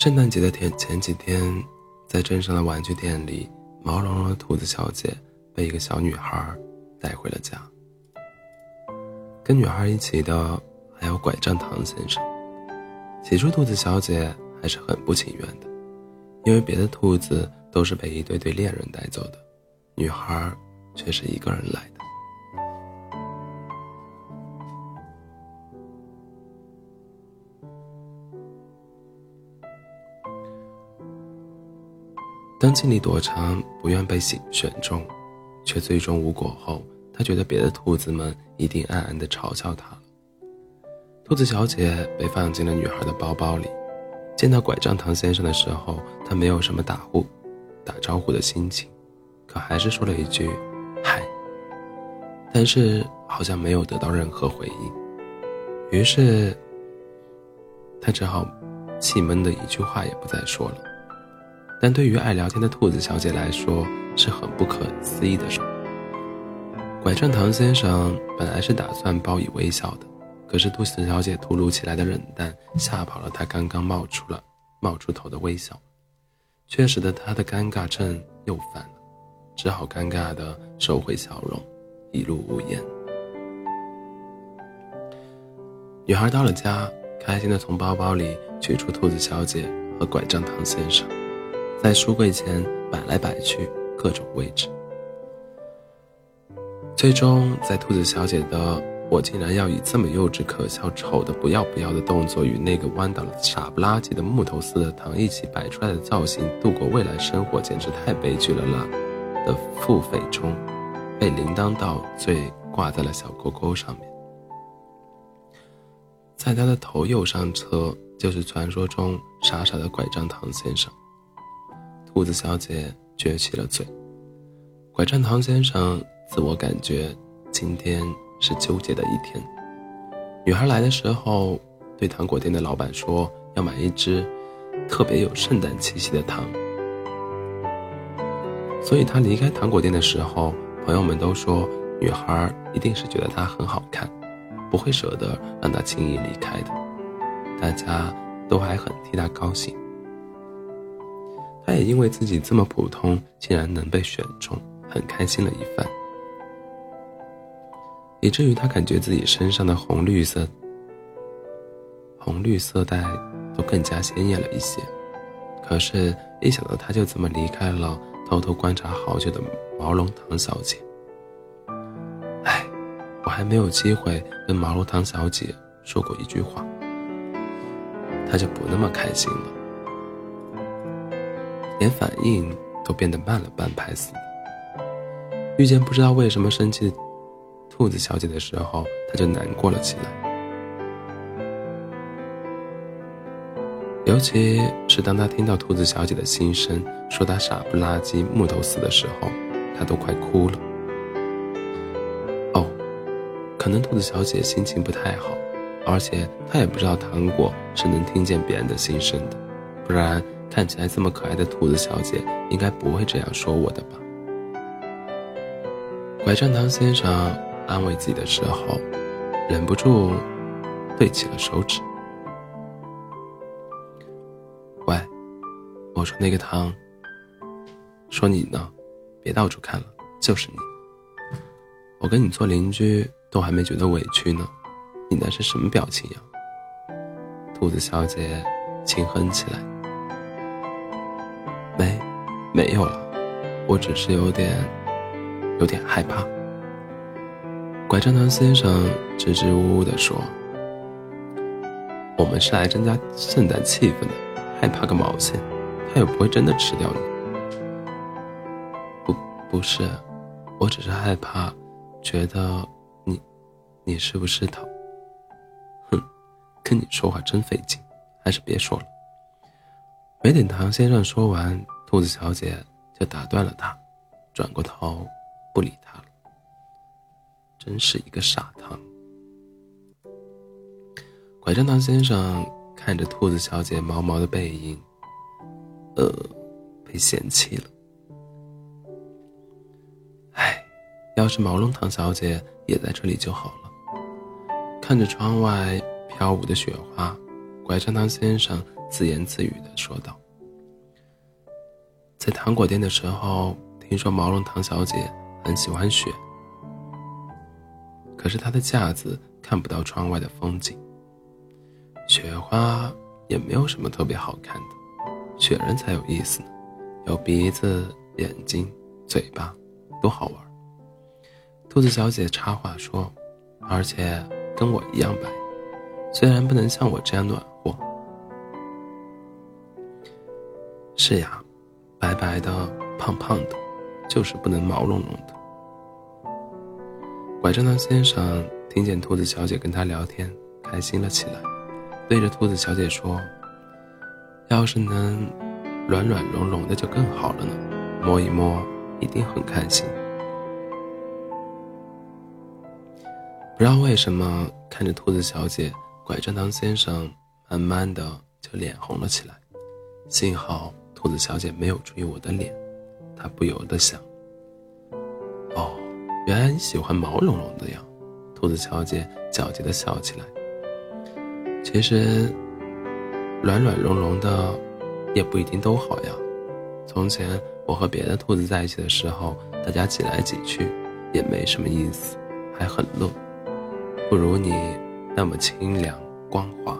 圣诞节的前前几天，在镇上的玩具店里，毛茸茸的兔子小姐被一个小女孩带回了家。跟女孩一起的还有拐杖糖先生。起初，兔子小姐还是很不情愿的，因为别的兔子都是被一对对恋人带走的，女孩却是一个人来的。当尽力躲藏，不愿被选选中，却最终无果后，他觉得别的兔子们一定暗暗地嘲笑他。兔子小姐被放进了女孩的包包里。见到拐杖糖先生的时候，她没有什么打呼、打招呼的心情，可还是说了一句“嗨”，但是好像没有得到任何回应。于是，他只好气闷的一句话也不再说了。但对于爱聊天的兔子小姐来说，是很不可思议的事。拐杖糖先生本来是打算报以微笑的，可是兔子小姐突如其来的冷淡吓跑了他刚刚冒出了冒出头的微笑，却使得他的尴尬症又犯了，只好尴尬的收回笑容，一路无言。女孩到了家，开心的从包包里取出兔子小姐和拐杖糖先生。在书柜前摆来摆去，各种位置。最终，在兔子小姐的“我竟然要以这么幼稚、可笑、丑的不要不要的动作与那个弯倒了傻不拉几的木头似的糖一起摆出来的造型度过未来生活，简直太悲剧了啦！”的付费中，被铃铛倒坠挂在了小勾勾上面。在他的头右上侧，就是传说中傻傻的拐杖糖先生。兔子小姐撅起了嘴，拐杖糖先生自我感觉今天是纠结的一天。女孩来的时候，对糖果店的老板说要买一支特别有圣诞气息的糖，所以他离开糖果店的时候，朋友们都说女孩一定是觉得他很好看，不会舍得让他轻易离开的。大家都还很替他高兴。他也因为自己这么普通，竟然能被选中，很开心了一番，以至于他感觉自己身上的红绿色、红绿色带都更加鲜艳了一些。可是，一想到他就这么离开了偷偷观察好久的毛绒糖小姐，唉，我还没有机会跟毛绒糖小姐说过一句话，他就不那么开心了。连反应都变得慢了半拍似的。遇见不知道为什么生气的兔子小姐的时候，他就难过了起来。尤其是当他听到兔子小姐的心声，说他傻不拉几、木头似的时候，他都快哭了。哦，可能兔子小姐心情不太好，而且她也不知道糖果是能听见别人的心声的，不然。看起来这么可爱的兔子小姐，应该不会这样说我的吧？拐杖糖先生安慰自己的时候，忍不住对起了手指。喂，我说那个糖，说你呢，别到处看了，就是你。我跟你做邻居都还没觉得委屈呢，你那是什么表情呀？兔子小姐轻哼起来。没，有了，我只是有点，有点害怕。拐杖糖先生支支吾吾地说：“我们是来增加圣诞气氛的，害怕个毛线？他又不会真的吃掉你。”不，不是，我只是害怕，觉得你，你是不是讨？哼，跟你说话真费劲，还是别说了。没等唐先生说完，兔子小姐就打断了他，转过头不理他了。真是一个傻糖。拐杖糖先生看着兔子小姐毛毛的背影，呃，被嫌弃了。唉，要是毛绒糖小姐也在这里就好了。看着窗外飘舞的雪花，拐杖糖先生。自言自语的说道：“在糖果店的时候，听说毛绒糖小姐很喜欢雪，可是她的架子看不到窗外的风景。雪花也没有什么特别好看的，雪人才有意思呢，有鼻子、眼睛、嘴巴，多好玩。”兔子小姐插话说：“而且跟我一样白，虽然不能像我这样暖和。”是呀，白白的、胖胖的，就是不能毛茸茸的。拐杖糖先生听见兔子小姐跟他聊天，开心了起来，对着兔子小姐说：“要是能软软绒绒的就更好了呢，摸一摸一定很开心。”不知道为什么，看着兔子小姐，拐杖糖先生慢慢的就脸红了起来。幸好兔子小姐没有注意我的脸，她不由得想：哦，原来你喜欢毛茸茸的呀。兔子小姐狡黠的笑起来。其实，软软绒绒的，也不一定都好呀。从前我和别的兔子在一起的时候，大家挤来挤去，也没什么意思，还很乐。不如你那么清凉光滑。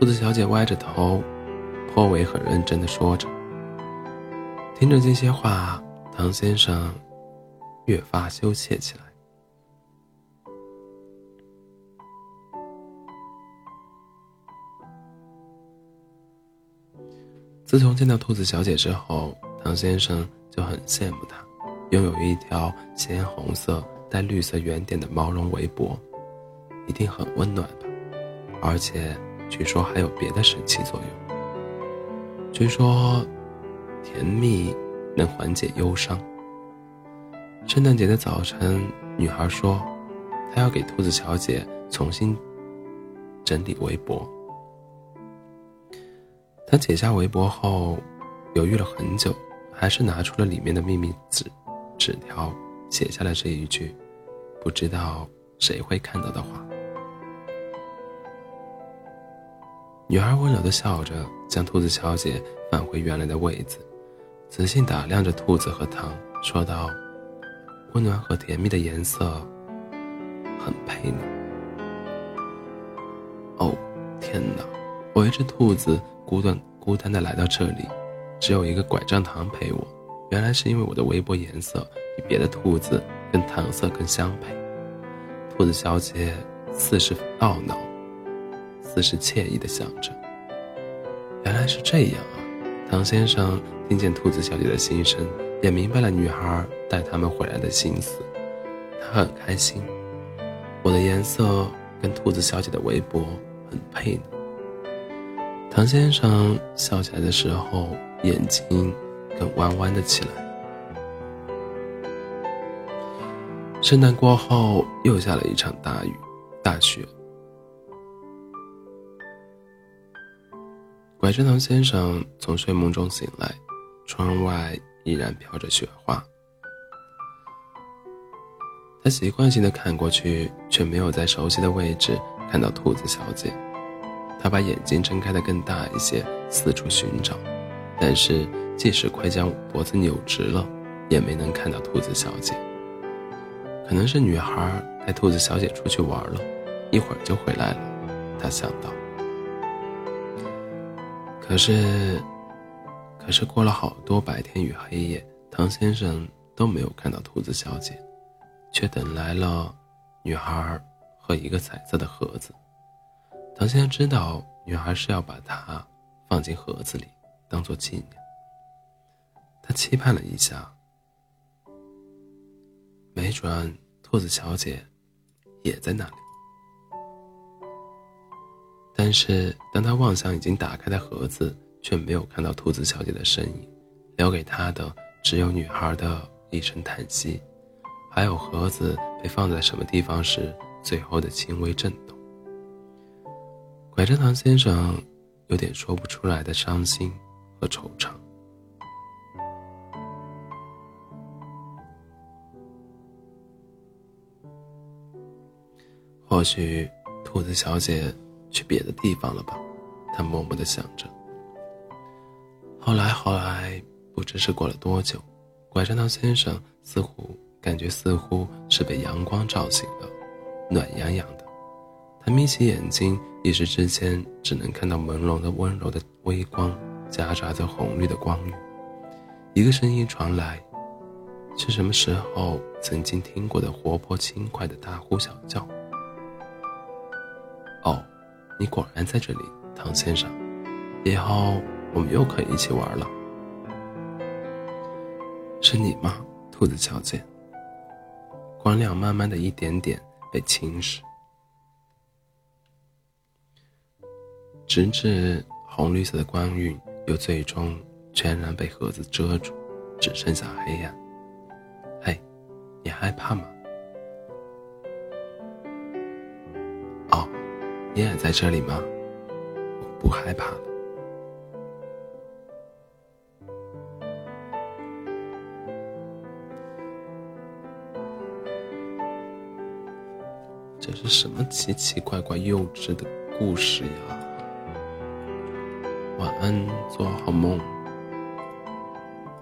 兔子小姐歪着头，颇为很认真的说着。听着这些话，唐先生越发羞怯起来。自从见到兔子小姐之后，唐先生就很羡慕她，拥有一条鲜红色。带绿色圆点的毛绒围脖，一定很温暖吧？而且据说还有别的神奇作用。据说，甜蜜能缓解忧伤。圣诞节的早晨，女孩说，她要给兔子小姐重新整理围脖。她解下围脖后，犹豫了很久，还是拿出了里面的秘密纸纸条。写下了这一句，不知道谁会看到的话。女孩温柔的笑着，将兔子小姐返回原来的位子，仔细打量着兔子和糖，说道：“温暖和甜蜜的颜色，很配呢。”哦，天哪！我一只兔子孤单孤单的来到这里，只有一个拐杖糖陪我。原来是因为我的围脖颜色比别的兔子跟糖色更相配。兔子小姐似是懊恼，似是惬意的想着。原来是这样啊！唐先生听见兔子小姐的心声，也明白了女孩带他们回来的心思，他很开心。我的颜色跟兔子小姐的围脖很配呢。唐先生笑起来的时候，眼睛。更弯弯的起来。圣诞过后，又下了一场大雨，大雪。拐杖糖先生从睡梦中醒来，窗外依然飘着雪花。他习惯性的看过去，却没有在熟悉的位置看到兔子小姐。他把眼睛睁开的更大一些，四处寻找，但是。即使快将脖子扭直了，也没能看到兔子小姐。可能是女孩带兔子小姐出去玩了，一会儿就回来了。他想到。可是，可是过了好多白天与黑夜，唐先生都没有看到兔子小姐，却等来了女孩和一个彩色的盒子。唐先生知道女孩是要把它放进盒子里，当做纪念。他期盼了一下，没准兔子小姐也在那里。但是当他望向已经打开的盒子，却没有看到兔子小姐的身影，留给他的只有女孩的一声叹息，还有盒子被放在什么地方时最后的轻微震动。拐杖糖先生有点说不出来的伤心和惆怅。或许，兔子小姐去别的地方了吧？他默默的想着。后来，后来，不知是过了多久，拐杖糖先生似乎感觉似乎是被阳光照醒了，暖洋洋的。他眯起眼睛，一时之间只能看到朦胧的温柔的微光，夹杂着红绿的光晕。一个声音传来，是什么时候曾经听过的活泼轻快的大呼小叫？哦，你果然在这里，唐先生。以后我们又可以一起玩了。是你吗，兔子小姐？光亮慢慢的一点点被侵蚀。直至红绿色的光晕又最终全然被盒子遮住，只剩下黑暗。嘿，你害怕吗？你也在这里吗？我不害怕了。这是什么奇奇怪怪、幼稚的故事呀？晚安，做好梦。